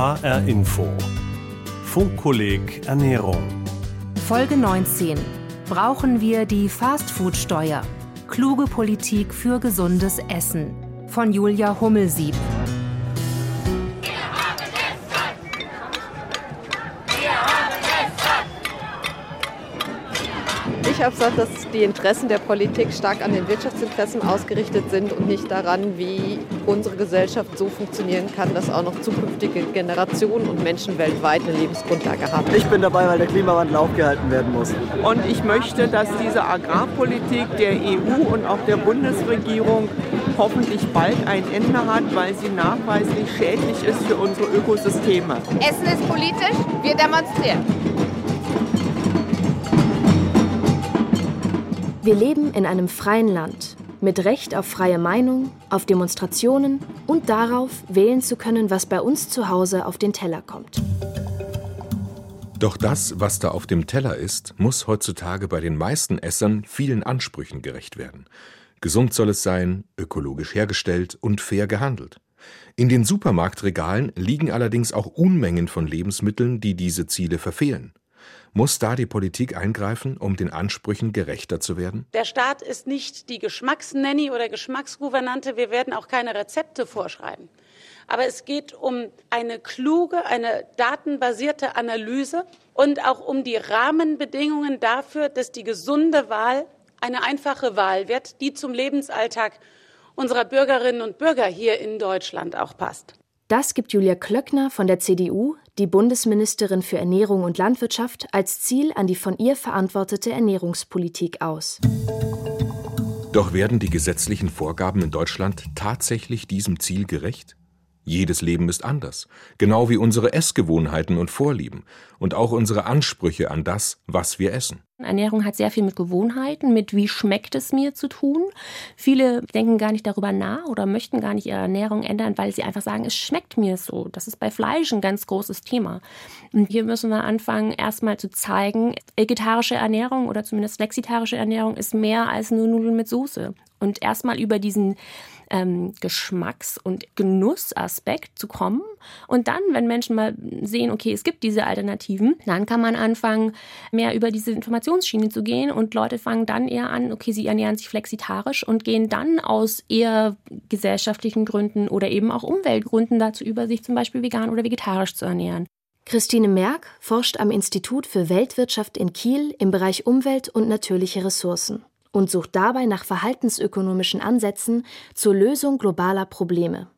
HR Info. Funkkolleg Ernährung. Folge 19. Brauchen wir die Fastfood-Steuer? Kluge Politik für gesundes Essen. Von Julia Hummelsieb. Ich habe gesagt, dass die Interessen der Politik stark an den Wirtschaftsinteressen ausgerichtet sind und nicht daran, wie unsere Gesellschaft so funktionieren kann, dass auch noch zukünftige Generationen und Menschen weltweit eine Lebensgrundlage haben. Ich bin dabei, weil der Klimawandel aufgehalten werden muss. Und ich möchte, dass diese Agrarpolitik der EU und auch der Bundesregierung hoffentlich bald ein Ende hat, weil sie nachweislich schädlich ist für unsere Ökosysteme. Essen ist politisch, wir demonstrieren. Wir leben in einem freien Land mit Recht auf freie Meinung, auf Demonstrationen und darauf, wählen zu können, was bei uns zu Hause auf den Teller kommt. Doch das, was da auf dem Teller ist, muss heutzutage bei den meisten Essern vielen Ansprüchen gerecht werden. Gesund soll es sein, ökologisch hergestellt und fair gehandelt. In den Supermarktregalen liegen allerdings auch Unmengen von Lebensmitteln, die diese Ziele verfehlen. Muss da die Politik eingreifen, um den Ansprüchen gerechter zu werden? Der Staat ist nicht die Geschmacksnanny oder Geschmacksgouvernante. Wir werden auch keine Rezepte vorschreiben. Aber es geht um eine kluge, eine datenbasierte Analyse und auch um die Rahmenbedingungen dafür, dass die gesunde Wahl eine einfache Wahl wird, die zum Lebensalltag unserer Bürgerinnen und Bürger hier in Deutschland auch passt. Das gibt Julia Klöckner von der CDU, die Bundesministerin für Ernährung und Landwirtschaft, als Ziel an die von ihr verantwortete Ernährungspolitik aus. Doch werden die gesetzlichen Vorgaben in Deutschland tatsächlich diesem Ziel gerecht? Jedes Leben ist anders, genau wie unsere Essgewohnheiten und Vorlieben und auch unsere Ansprüche an das, was wir essen. Ernährung hat sehr viel mit Gewohnheiten, mit wie schmeckt es mir zu tun. Viele denken gar nicht darüber nach oder möchten gar nicht ihre Ernährung ändern, weil sie einfach sagen, es schmeckt mir so. Das ist bei Fleisch ein ganz großes Thema. Und hier müssen wir anfangen, erstmal zu zeigen, vegetarische Ernährung oder zumindest flexitarische Ernährung ist mehr als nur Nudeln mit Soße. Und erstmal über diesen ähm, Geschmacks- und Genussaspekt zu kommen. Und dann, wenn Menschen mal sehen, okay, es gibt diese Alternativen, dann kann man anfangen, mehr über diese Informationsschiene zu gehen und Leute fangen dann eher an, okay, sie ernähren sich flexitarisch und gehen dann aus eher gesellschaftlichen Gründen oder eben auch Umweltgründen dazu über, sich zum Beispiel vegan oder vegetarisch zu ernähren. Christine Merck forscht am Institut für Weltwirtschaft in Kiel im Bereich Umwelt und natürliche Ressourcen und sucht dabei nach verhaltensökonomischen Ansätzen zur Lösung globaler Probleme.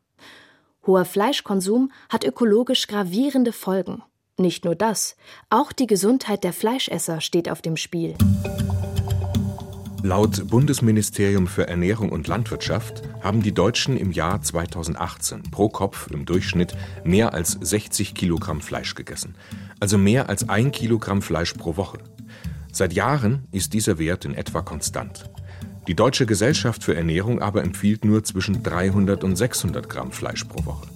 Hoher Fleischkonsum hat ökologisch gravierende Folgen. Nicht nur das, auch die Gesundheit der Fleischesser steht auf dem Spiel. Laut Bundesministerium für Ernährung und Landwirtschaft haben die Deutschen im Jahr 2018 pro Kopf im Durchschnitt mehr als 60 Kilogramm Fleisch gegessen, also mehr als ein Kilogramm Fleisch pro Woche. Seit Jahren ist dieser Wert in etwa konstant. Die Deutsche Gesellschaft für Ernährung aber empfiehlt nur zwischen 300 und 600 Gramm Fleisch pro Woche.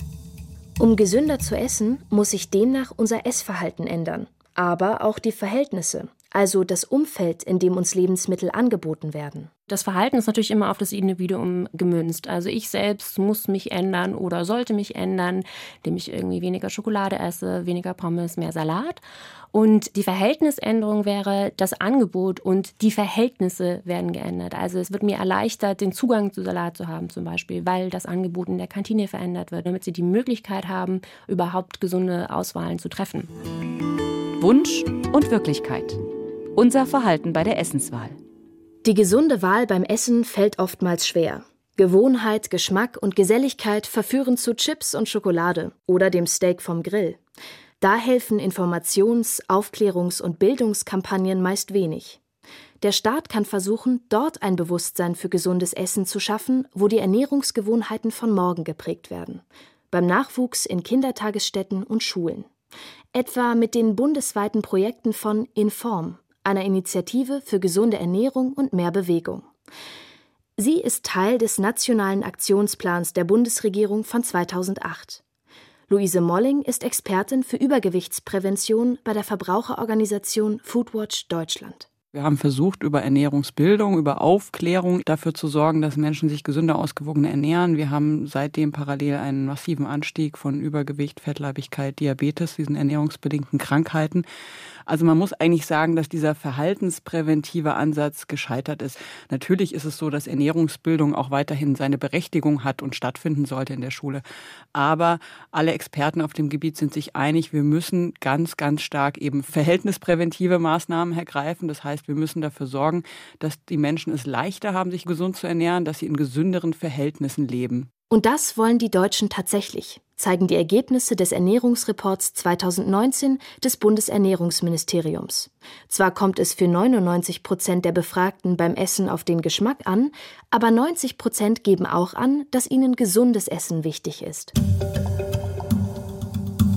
Um gesünder zu essen, muss sich demnach unser Essverhalten ändern, aber auch die Verhältnisse, also das Umfeld, in dem uns Lebensmittel angeboten werden. Das Verhalten ist natürlich immer auf das Individuum gemünzt. Also ich selbst muss mich ändern oder sollte mich ändern, indem ich irgendwie weniger Schokolade esse, weniger Pommes, mehr Salat. Und die Verhältnisänderung wäre das Angebot und die Verhältnisse werden geändert. Also es wird mir erleichtert, den Zugang zu Salat zu haben zum Beispiel, weil das Angebot in der Kantine verändert wird, damit sie die Möglichkeit haben, überhaupt gesunde Auswahlen zu treffen. Wunsch und Wirklichkeit. Unser Verhalten bei der Essenswahl. Die gesunde Wahl beim Essen fällt oftmals schwer. Gewohnheit, Geschmack und Geselligkeit verführen zu Chips und Schokolade oder dem Steak vom Grill. Da helfen Informations-, Aufklärungs- und Bildungskampagnen meist wenig. Der Staat kann versuchen, dort ein Bewusstsein für gesundes Essen zu schaffen, wo die Ernährungsgewohnheiten von morgen geprägt werden. Beim Nachwuchs in Kindertagesstätten und Schulen. Etwa mit den bundesweiten Projekten von Inform, einer Initiative für gesunde Ernährung und mehr Bewegung. Sie ist Teil des Nationalen Aktionsplans der Bundesregierung von 2008. Luise Molling ist Expertin für Übergewichtsprävention bei der Verbraucherorganisation Foodwatch Deutschland. Wir haben versucht, über Ernährungsbildung, über Aufklärung dafür zu sorgen, dass Menschen sich gesünder, ausgewogener ernähren. Wir haben seitdem parallel einen massiven Anstieg von Übergewicht, Fettleibigkeit, Diabetes, diesen ernährungsbedingten Krankheiten. Also man muss eigentlich sagen, dass dieser verhaltenspräventive Ansatz gescheitert ist. Natürlich ist es so, dass Ernährungsbildung auch weiterhin seine Berechtigung hat und stattfinden sollte in der Schule. Aber alle Experten auf dem Gebiet sind sich einig, wir müssen ganz, ganz stark eben verhältnispräventive Maßnahmen ergreifen. Das heißt, wir müssen dafür sorgen, dass die Menschen es leichter haben, sich gesund zu ernähren, dass sie in gesünderen Verhältnissen leben. Und das wollen die Deutschen tatsächlich, zeigen die Ergebnisse des Ernährungsreports 2019 des Bundesernährungsministeriums. Zwar kommt es für 99 Prozent der Befragten beim Essen auf den Geschmack an, aber 90 Prozent geben auch an, dass ihnen gesundes Essen wichtig ist.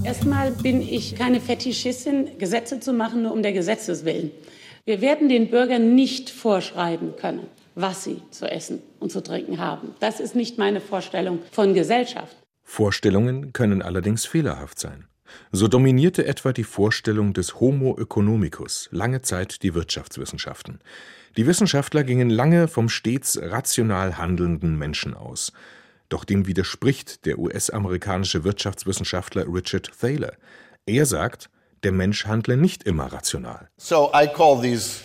Erstmal bin ich keine Fetischistin, Gesetze zu machen, nur um der Gesetzes willen. Wir werden den Bürgern nicht vorschreiben können, was sie zu essen und zu trinken haben. Das ist nicht meine Vorstellung von Gesellschaft. Vorstellungen können allerdings fehlerhaft sein. So dominierte etwa die Vorstellung des Homo economicus lange Zeit die Wirtschaftswissenschaften. Die Wissenschaftler gingen lange vom stets rational handelnden Menschen aus. Doch dem widerspricht der US-amerikanische Wirtschaftswissenschaftler Richard Thaler. Er sagt, der Mensch handle nicht immer rational. So I call these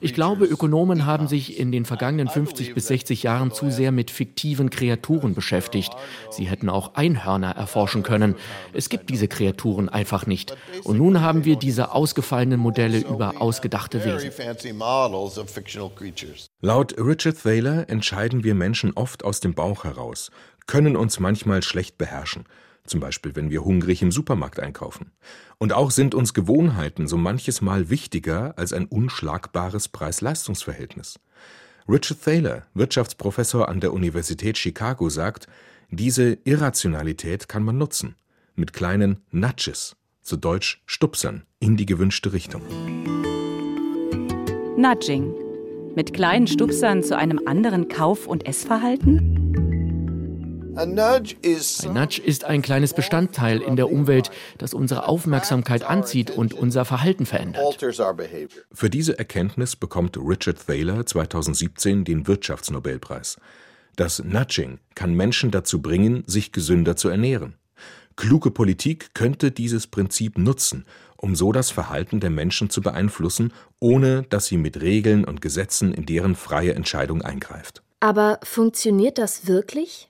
ich glaube, Ökonomen haben sich in den vergangenen 50 bis 60 Jahren zu sehr mit fiktiven Kreaturen beschäftigt. Sie hätten auch Einhörner erforschen können. Es gibt diese Kreaturen einfach nicht. Und nun haben wir diese ausgefallenen Modelle über ausgedachte Wesen. Laut Richard Thaler entscheiden wir Menschen oft aus dem Bauch heraus, können uns manchmal schlecht beherrschen zum Beispiel wenn wir hungrig im Supermarkt einkaufen. Und auch sind uns Gewohnheiten so manches Mal wichtiger als ein unschlagbares Preis-Leistungs-Verhältnis. Richard Thaler, Wirtschaftsprofessor an der Universität Chicago, sagt, diese Irrationalität kann man nutzen, mit kleinen Nudges, zu Deutsch Stupsern, in die gewünschte Richtung. Nudging. Mit kleinen Stupsern zu einem anderen Kauf- und Essverhalten? Ein Nudge ist ein kleines Bestandteil in der Umwelt, das unsere Aufmerksamkeit anzieht und unser Verhalten verändert. Für diese Erkenntnis bekommt Richard Thaler 2017 den Wirtschaftsnobelpreis. Das Nudging kann Menschen dazu bringen, sich gesünder zu ernähren. Kluge Politik könnte dieses Prinzip nutzen, um so das Verhalten der Menschen zu beeinflussen, ohne dass sie mit Regeln und Gesetzen in deren freie Entscheidung eingreift. Aber funktioniert das wirklich?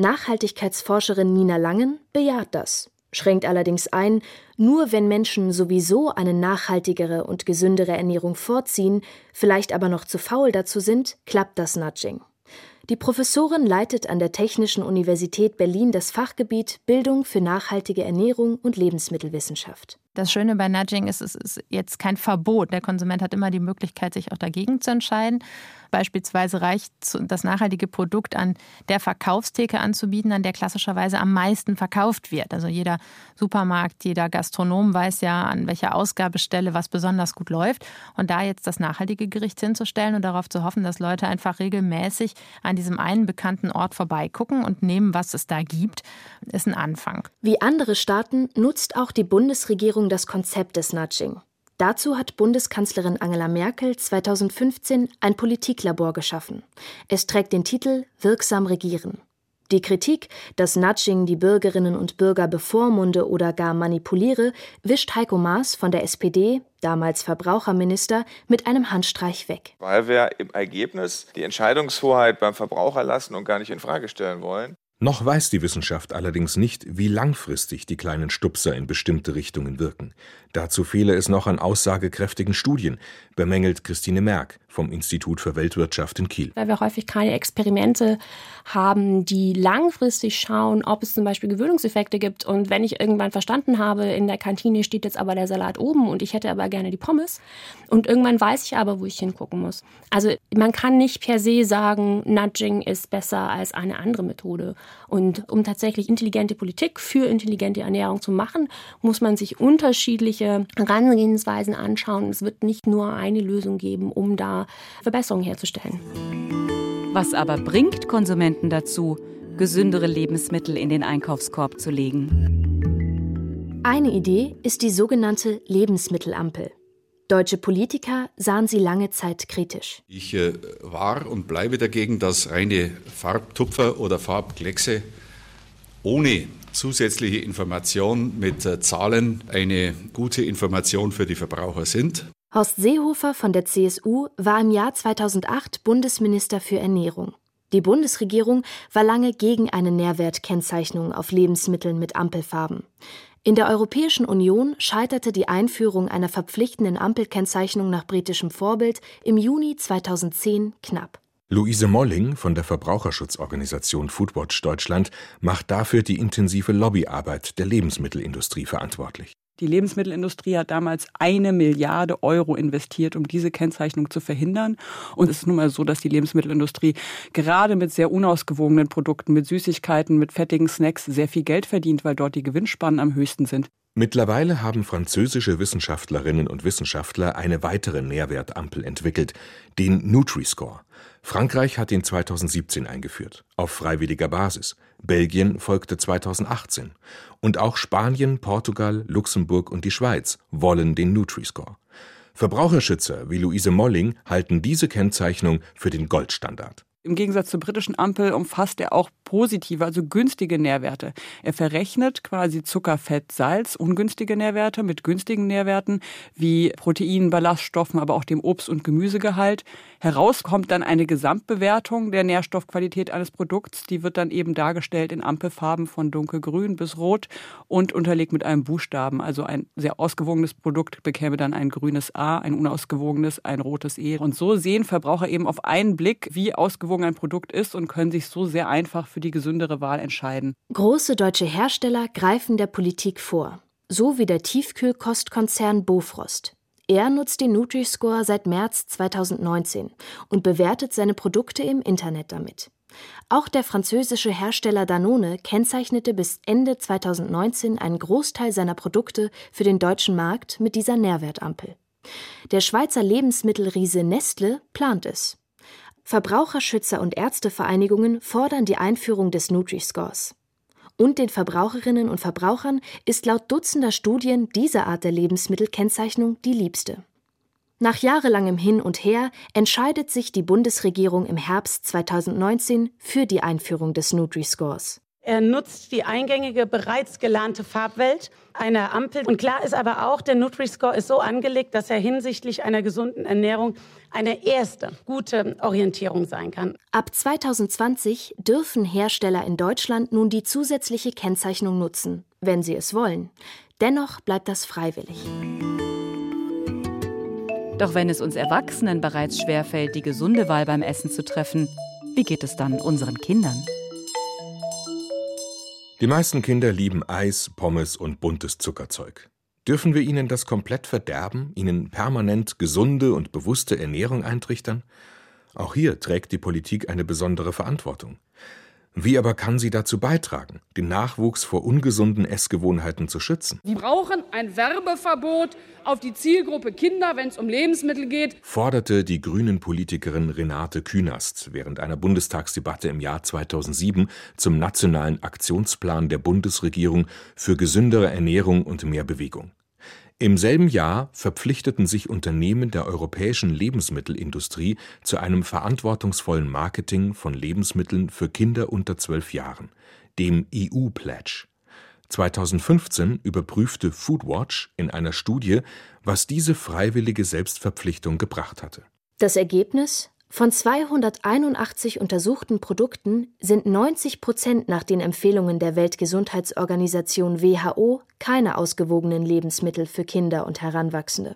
Nachhaltigkeitsforscherin Nina Langen bejaht das, schränkt allerdings ein, nur wenn Menschen sowieso eine nachhaltigere und gesündere Ernährung vorziehen, vielleicht aber noch zu faul dazu sind, klappt das Nudging. Die Professorin leitet an der Technischen Universität Berlin das Fachgebiet Bildung für nachhaltige Ernährung und Lebensmittelwissenschaft. Das Schöne bei Nudging ist, es ist jetzt kein Verbot. Der Konsument hat immer die Möglichkeit, sich auch dagegen zu entscheiden. Beispielsweise reicht das nachhaltige Produkt an der Verkaufstheke anzubieten, an der klassischerweise am meisten verkauft wird. Also jeder Supermarkt, jeder Gastronom weiß ja, an welcher Ausgabestelle was besonders gut läuft. Und da jetzt das nachhaltige Gericht hinzustellen und darauf zu hoffen, dass Leute einfach regelmäßig an diesem einen bekannten Ort vorbeigucken und nehmen, was es da gibt, ist ein Anfang. Wie andere Staaten nutzt auch die Bundesregierung das Konzept des Nudging. Dazu hat Bundeskanzlerin Angela Merkel 2015 ein Politiklabor geschaffen. Es trägt den Titel Wirksam regieren. Die Kritik, dass Nudging die Bürgerinnen und Bürger bevormunde oder gar manipuliere, wischt Heiko Maas von der SPD, damals Verbraucherminister, mit einem Handstreich weg. Weil wir im Ergebnis die Entscheidungshoheit beim Verbraucher lassen und gar nicht in Frage stellen wollen. Noch weiß die Wissenschaft allerdings nicht, wie langfristig die kleinen Stupser in bestimmte Richtungen wirken. Dazu fehle es noch an aussagekräftigen Studien, bemängelt Christine Merck vom Institut für Weltwirtschaft in Kiel. Weil wir häufig keine Experimente haben, die langfristig schauen, ob es zum Beispiel Gewöhnungseffekte gibt. Und wenn ich irgendwann verstanden habe, in der Kantine steht jetzt aber der Salat oben und ich hätte aber gerne die Pommes. Und irgendwann weiß ich aber, wo ich hingucken muss. Also man kann nicht per se sagen, Nudging ist besser als eine andere Methode. Und um tatsächlich intelligente Politik für intelligente Ernährung zu machen, muss man sich unterschiedliche Herangehensweisen anschauen. Es wird nicht nur eine Lösung geben, um da Verbesserungen herzustellen. Was aber bringt Konsumenten dazu, gesündere Lebensmittel in den Einkaufskorb zu legen? Eine Idee ist die sogenannte Lebensmittelampel. Deutsche Politiker sahen sie lange Zeit kritisch. Ich äh, war und bleibe dagegen, dass reine Farbtupfer oder Farbkleckse ohne zusätzliche Information mit äh, Zahlen eine gute Information für die Verbraucher sind. Horst Seehofer von der CSU war im Jahr 2008 Bundesminister für Ernährung. Die Bundesregierung war lange gegen eine Nährwertkennzeichnung auf Lebensmitteln mit Ampelfarben. In der Europäischen Union scheiterte die Einführung einer verpflichtenden Ampelkennzeichnung nach britischem Vorbild im Juni 2010 knapp. Luise Molling von der Verbraucherschutzorganisation Foodwatch Deutschland macht dafür die intensive Lobbyarbeit der Lebensmittelindustrie verantwortlich. Die Lebensmittelindustrie hat damals eine Milliarde Euro investiert, um diese Kennzeichnung zu verhindern. Und es ist nun mal so, dass die Lebensmittelindustrie gerade mit sehr unausgewogenen Produkten, mit Süßigkeiten, mit fettigen Snacks sehr viel Geld verdient, weil dort die Gewinnspannen am höchsten sind. Mittlerweile haben französische Wissenschaftlerinnen und Wissenschaftler eine weitere Nährwertampel entwickelt, den Nutri-Score. Frankreich hat ihn 2017 eingeführt, auf freiwilliger Basis. Belgien folgte 2018. Und auch Spanien, Portugal, Luxemburg und die Schweiz wollen den Nutri-Score. Verbraucherschützer wie Luise Molling halten diese Kennzeichnung für den Goldstandard. Im Gegensatz zur britischen Ampel umfasst er auch positive, also günstige Nährwerte. Er verrechnet quasi Zucker, Fett, Salz, ungünstige Nährwerte mit günstigen Nährwerten wie Proteinen, Ballaststoffen, aber auch dem Obst- und Gemüsegehalt. Heraus kommt dann eine Gesamtbewertung der Nährstoffqualität eines Produkts. Die wird dann eben dargestellt in Ampelfarben von dunkelgrün bis rot und unterlegt mit einem Buchstaben. Also ein sehr ausgewogenes Produkt bekäme dann ein grünes A, ein unausgewogenes ein rotes E. Und so sehen Verbraucher eben auf einen Blick, wie ausgewogen ausgewogen ein Produkt ist und können sich so sehr einfach für die gesündere Wahl entscheiden. Große deutsche Hersteller greifen der Politik vor, so wie der Tiefkühlkostkonzern Bofrost. Er nutzt den Nutri-Score seit März 2019 und bewertet seine Produkte im Internet damit. Auch der französische Hersteller Danone kennzeichnete bis Ende 2019 einen Großteil seiner Produkte für den deutschen Markt mit dieser Nährwertampel. Der Schweizer Lebensmittelriese Nestle plant es. Verbraucherschützer und Ärztevereinigungen fordern die Einführung des Nutri-Scores. Und den Verbraucherinnen und Verbrauchern ist laut Dutzender Studien diese Art der Lebensmittelkennzeichnung die liebste. Nach jahrelangem Hin und Her entscheidet sich die Bundesregierung im Herbst 2019 für die Einführung des Nutri-Scores. Er nutzt die eingängige, bereits gelernte Farbwelt einer Ampel. Und klar ist aber auch, der Nutri-Score ist so angelegt, dass er hinsichtlich einer gesunden Ernährung eine erste gute Orientierung sein kann. Ab 2020 dürfen Hersteller in Deutschland nun die zusätzliche Kennzeichnung nutzen, wenn sie es wollen. Dennoch bleibt das freiwillig. Doch wenn es uns Erwachsenen bereits schwerfällt, die gesunde Wahl beim Essen zu treffen, wie geht es dann unseren Kindern? Die meisten Kinder lieben Eis, Pommes und buntes Zuckerzeug. Dürfen wir ihnen das komplett verderben, ihnen permanent gesunde und bewusste Ernährung eintrichtern? Auch hier trägt die Politik eine besondere Verantwortung. Wie aber kann sie dazu beitragen, den Nachwuchs vor ungesunden Essgewohnheiten zu schützen? Wir brauchen ein Werbeverbot auf die Zielgruppe Kinder, wenn es um Lebensmittel geht, forderte die Grünen-Politikerin Renate Künast während einer Bundestagsdebatte im Jahr 2007 zum Nationalen Aktionsplan der Bundesregierung für gesündere Ernährung und mehr Bewegung. Im selben Jahr verpflichteten sich Unternehmen der europäischen Lebensmittelindustrie zu einem verantwortungsvollen Marketing von Lebensmitteln für Kinder unter zwölf Jahren, dem EU-Pledge. 2015 überprüfte Foodwatch in einer Studie, was diese freiwillige Selbstverpflichtung gebracht hatte. Das Ergebnis? Von 281 untersuchten Produkten sind 90 Prozent nach den Empfehlungen der Weltgesundheitsorganisation WHO keine ausgewogenen Lebensmittel für Kinder und Heranwachsende.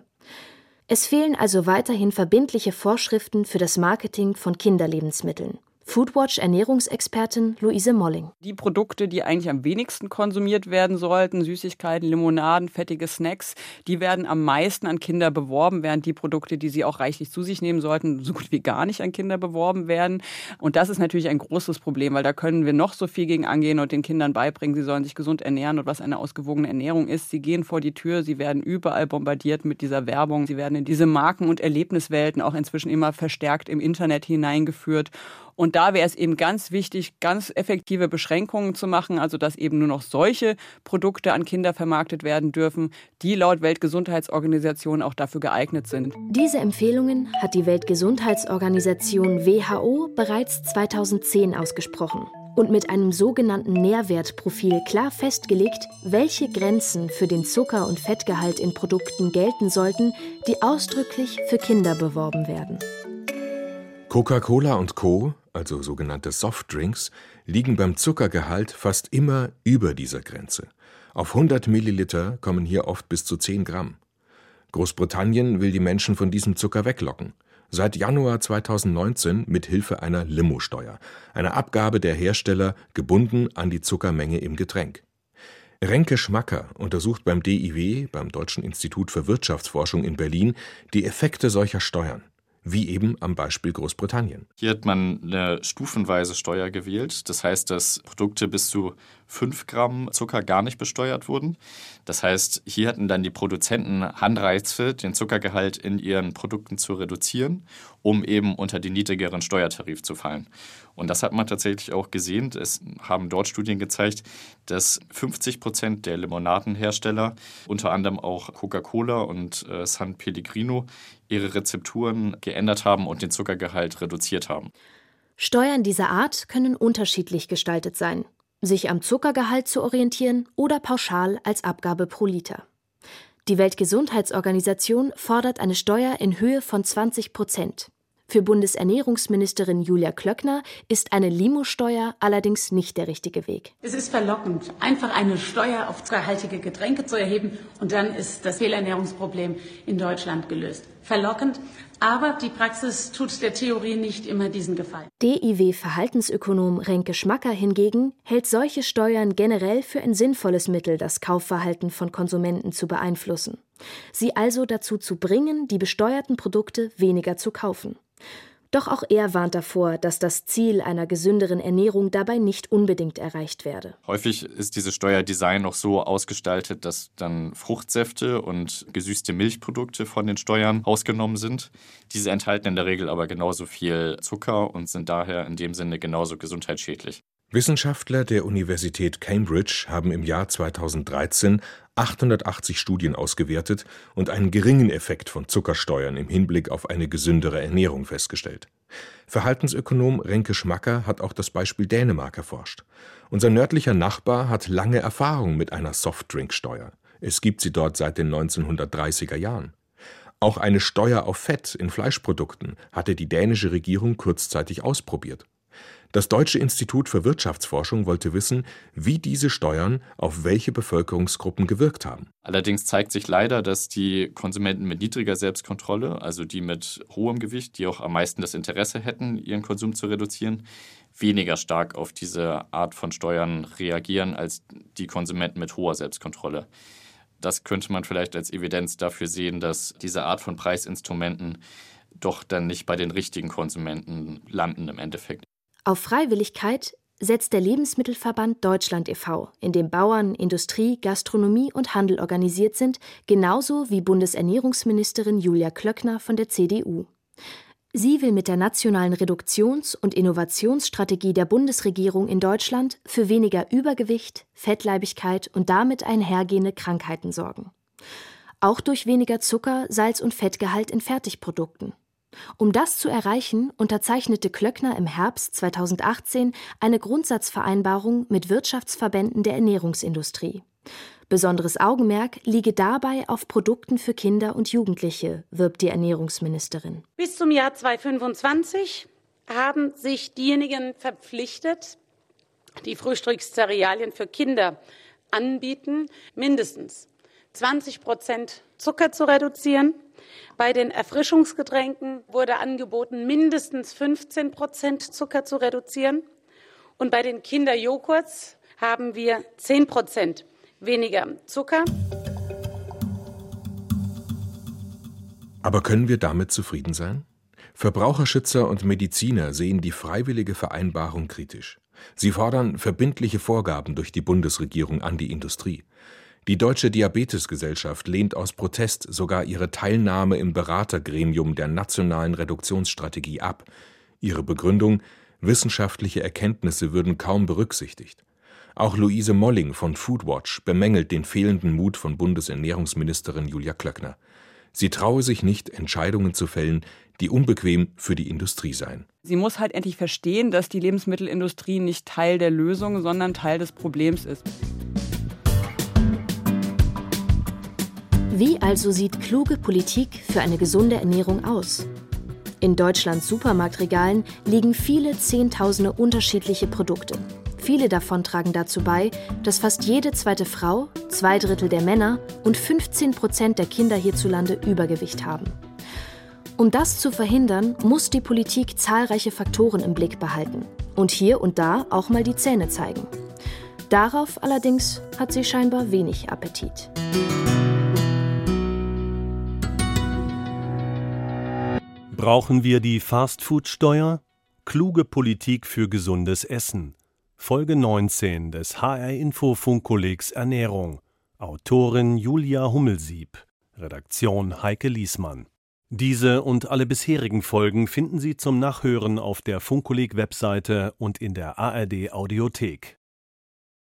Es fehlen also weiterhin verbindliche Vorschriften für das Marketing von Kinderlebensmitteln. Foodwatch-Ernährungsexpertin Luise Molling. Die Produkte, die eigentlich am wenigsten konsumiert werden sollten, Süßigkeiten, Limonaden, fettige Snacks, die werden am meisten an Kinder beworben, während die Produkte, die sie auch reichlich zu sich nehmen sollten, so gut wie gar nicht an Kinder beworben werden. Und das ist natürlich ein großes Problem, weil da können wir noch so viel gegen angehen und den Kindern beibringen, sie sollen sich gesund ernähren und was eine ausgewogene Ernährung ist. Sie gehen vor die Tür, sie werden überall bombardiert mit dieser Werbung, sie werden in diese Marken- und Erlebniswelten auch inzwischen immer verstärkt im Internet hineingeführt. Und da wäre es eben ganz wichtig, ganz effektive Beschränkungen zu machen, also dass eben nur noch solche Produkte an Kinder vermarktet werden dürfen, die laut Weltgesundheitsorganisation auch dafür geeignet sind. Diese Empfehlungen hat die Weltgesundheitsorganisation WHO bereits 2010 ausgesprochen und mit einem sogenannten Nährwertprofil klar festgelegt, welche Grenzen für den Zucker- und Fettgehalt in Produkten gelten sollten, die ausdrücklich für Kinder beworben werden. Coca-Cola und Co., also sogenannte Softdrinks, liegen beim Zuckergehalt fast immer über dieser Grenze. Auf 100 Milliliter kommen hier oft bis zu 10 Gramm. Großbritannien will die Menschen von diesem Zucker weglocken. Seit Januar 2019 mit Hilfe einer Limosteuer, einer Abgabe der Hersteller gebunden an die Zuckermenge im Getränk. Renke Schmacker untersucht beim DIW, beim Deutschen Institut für Wirtschaftsforschung in Berlin, die Effekte solcher Steuern wie eben am Beispiel Großbritannien. Hier hat man eine stufenweise Steuer gewählt. Das heißt, dass Produkte bis zu 5 Gramm Zucker gar nicht besteuert wurden. Das heißt, hier hatten dann die Produzenten Handreize, den Zuckergehalt in ihren Produkten zu reduzieren, um eben unter den niedrigeren Steuertarif zu fallen. Und das hat man tatsächlich auch gesehen. Es haben dort Studien gezeigt, dass 50 Prozent der Limonadenhersteller, unter anderem auch Coca-Cola und äh, San Pellegrino, ihre Rezepturen geändert haben und den Zuckergehalt reduziert haben. Steuern dieser Art können unterschiedlich gestaltet sein sich am Zuckergehalt zu orientieren oder pauschal als Abgabe pro Liter. Die Weltgesundheitsorganisation fordert eine Steuer in Höhe von 20 Prozent. Für Bundesernährungsministerin Julia Klöckner ist eine Limo-Steuer allerdings nicht der richtige Weg. Es ist verlockend, einfach eine Steuer auf zuckerhaltige Getränke zu erheben und dann ist das Fehlernährungsproblem in Deutschland gelöst. Verlockend, aber die Praxis tut der Theorie nicht immer diesen Gefallen. DIW-Verhaltensökonom Renke Schmacker hingegen hält solche Steuern generell für ein sinnvolles Mittel, das Kaufverhalten von Konsumenten zu beeinflussen. Sie also dazu zu bringen, die besteuerten Produkte weniger zu kaufen. Doch auch er warnt davor, dass das Ziel einer gesünderen Ernährung dabei nicht unbedingt erreicht werde. Häufig ist dieses Steuerdesign noch so ausgestaltet, dass dann Fruchtsäfte und gesüßte Milchprodukte von den Steuern ausgenommen sind. Diese enthalten in der Regel aber genauso viel Zucker und sind daher in dem Sinne genauso gesundheitsschädlich. Wissenschaftler der Universität Cambridge haben im Jahr 2013 880 Studien ausgewertet und einen geringen Effekt von Zuckersteuern im Hinblick auf eine gesündere Ernährung festgestellt. Verhaltensökonom Renke Schmacker hat auch das Beispiel Dänemark erforscht. Unser nördlicher Nachbar hat lange Erfahrung mit einer Softdrinksteuer. Es gibt sie dort seit den 1930er Jahren. Auch eine Steuer auf Fett in Fleischprodukten hatte die dänische Regierung kurzzeitig ausprobiert. Das Deutsche Institut für Wirtschaftsforschung wollte wissen, wie diese Steuern auf welche Bevölkerungsgruppen gewirkt haben. Allerdings zeigt sich leider, dass die Konsumenten mit niedriger Selbstkontrolle, also die mit hohem Gewicht, die auch am meisten das Interesse hätten, ihren Konsum zu reduzieren, weniger stark auf diese Art von Steuern reagieren als die Konsumenten mit hoher Selbstkontrolle. Das könnte man vielleicht als Evidenz dafür sehen, dass diese Art von Preisinstrumenten doch dann nicht bei den richtigen Konsumenten landen im Endeffekt. Auf Freiwilligkeit setzt der Lebensmittelverband Deutschland e.V., in dem Bauern, Industrie, Gastronomie und Handel organisiert sind, genauso wie Bundesernährungsministerin Julia Klöckner von der CDU. Sie will mit der nationalen Reduktions- und Innovationsstrategie der Bundesregierung in Deutschland für weniger Übergewicht, Fettleibigkeit und damit einhergehende Krankheiten sorgen. Auch durch weniger Zucker, Salz und Fettgehalt in Fertigprodukten. Um das zu erreichen, unterzeichnete Klöckner im Herbst 2018 eine Grundsatzvereinbarung mit Wirtschaftsverbänden der Ernährungsindustrie. Besonderes Augenmerk liege dabei auf Produkten für Kinder und Jugendliche, wirbt die Ernährungsministerin. Bis zum Jahr 2025 haben sich diejenigen verpflichtet, die Frühstückszerealien für Kinder anbieten, mindestens 20 Prozent Zucker zu reduzieren bei den Erfrischungsgetränken wurde angeboten, mindestens 15 Prozent Zucker zu reduzieren. Und bei den Kinderjoghurts haben wir 10 Prozent weniger Zucker. Aber können wir damit zufrieden sein? Verbraucherschützer und Mediziner sehen die freiwillige Vereinbarung kritisch. Sie fordern verbindliche Vorgaben durch die Bundesregierung an die Industrie. Die Deutsche Diabetesgesellschaft lehnt aus Protest sogar ihre Teilnahme im Beratergremium der nationalen Reduktionsstrategie ab. Ihre Begründung Wissenschaftliche Erkenntnisse würden kaum berücksichtigt. Auch Luise Molling von Foodwatch bemängelt den fehlenden Mut von Bundesernährungsministerin Julia Klöckner. Sie traue sich nicht, Entscheidungen zu fällen, die unbequem für die Industrie seien. Sie muss halt endlich verstehen, dass die Lebensmittelindustrie nicht Teil der Lösung, sondern Teil des Problems ist. Wie also sieht kluge Politik für eine gesunde Ernährung aus? In Deutschlands Supermarktregalen liegen viele Zehntausende unterschiedliche Produkte. Viele davon tragen dazu bei, dass fast jede zweite Frau, zwei Drittel der Männer und 15 Prozent der Kinder hierzulande Übergewicht haben. Um das zu verhindern, muss die Politik zahlreiche Faktoren im Blick behalten und hier und da auch mal die Zähne zeigen. Darauf allerdings hat sie scheinbar wenig Appetit. Brauchen wir die Fastfood-Steuer? Kluge Politik für gesundes Essen. Folge 19 des HR-Info-Funkkollegs Ernährung. Autorin Julia Hummelsieb. Redaktion Heike Liesmann. Diese und alle bisherigen Folgen finden Sie zum Nachhören auf der Funkkolleg-Webseite und in der ARD-Audiothek.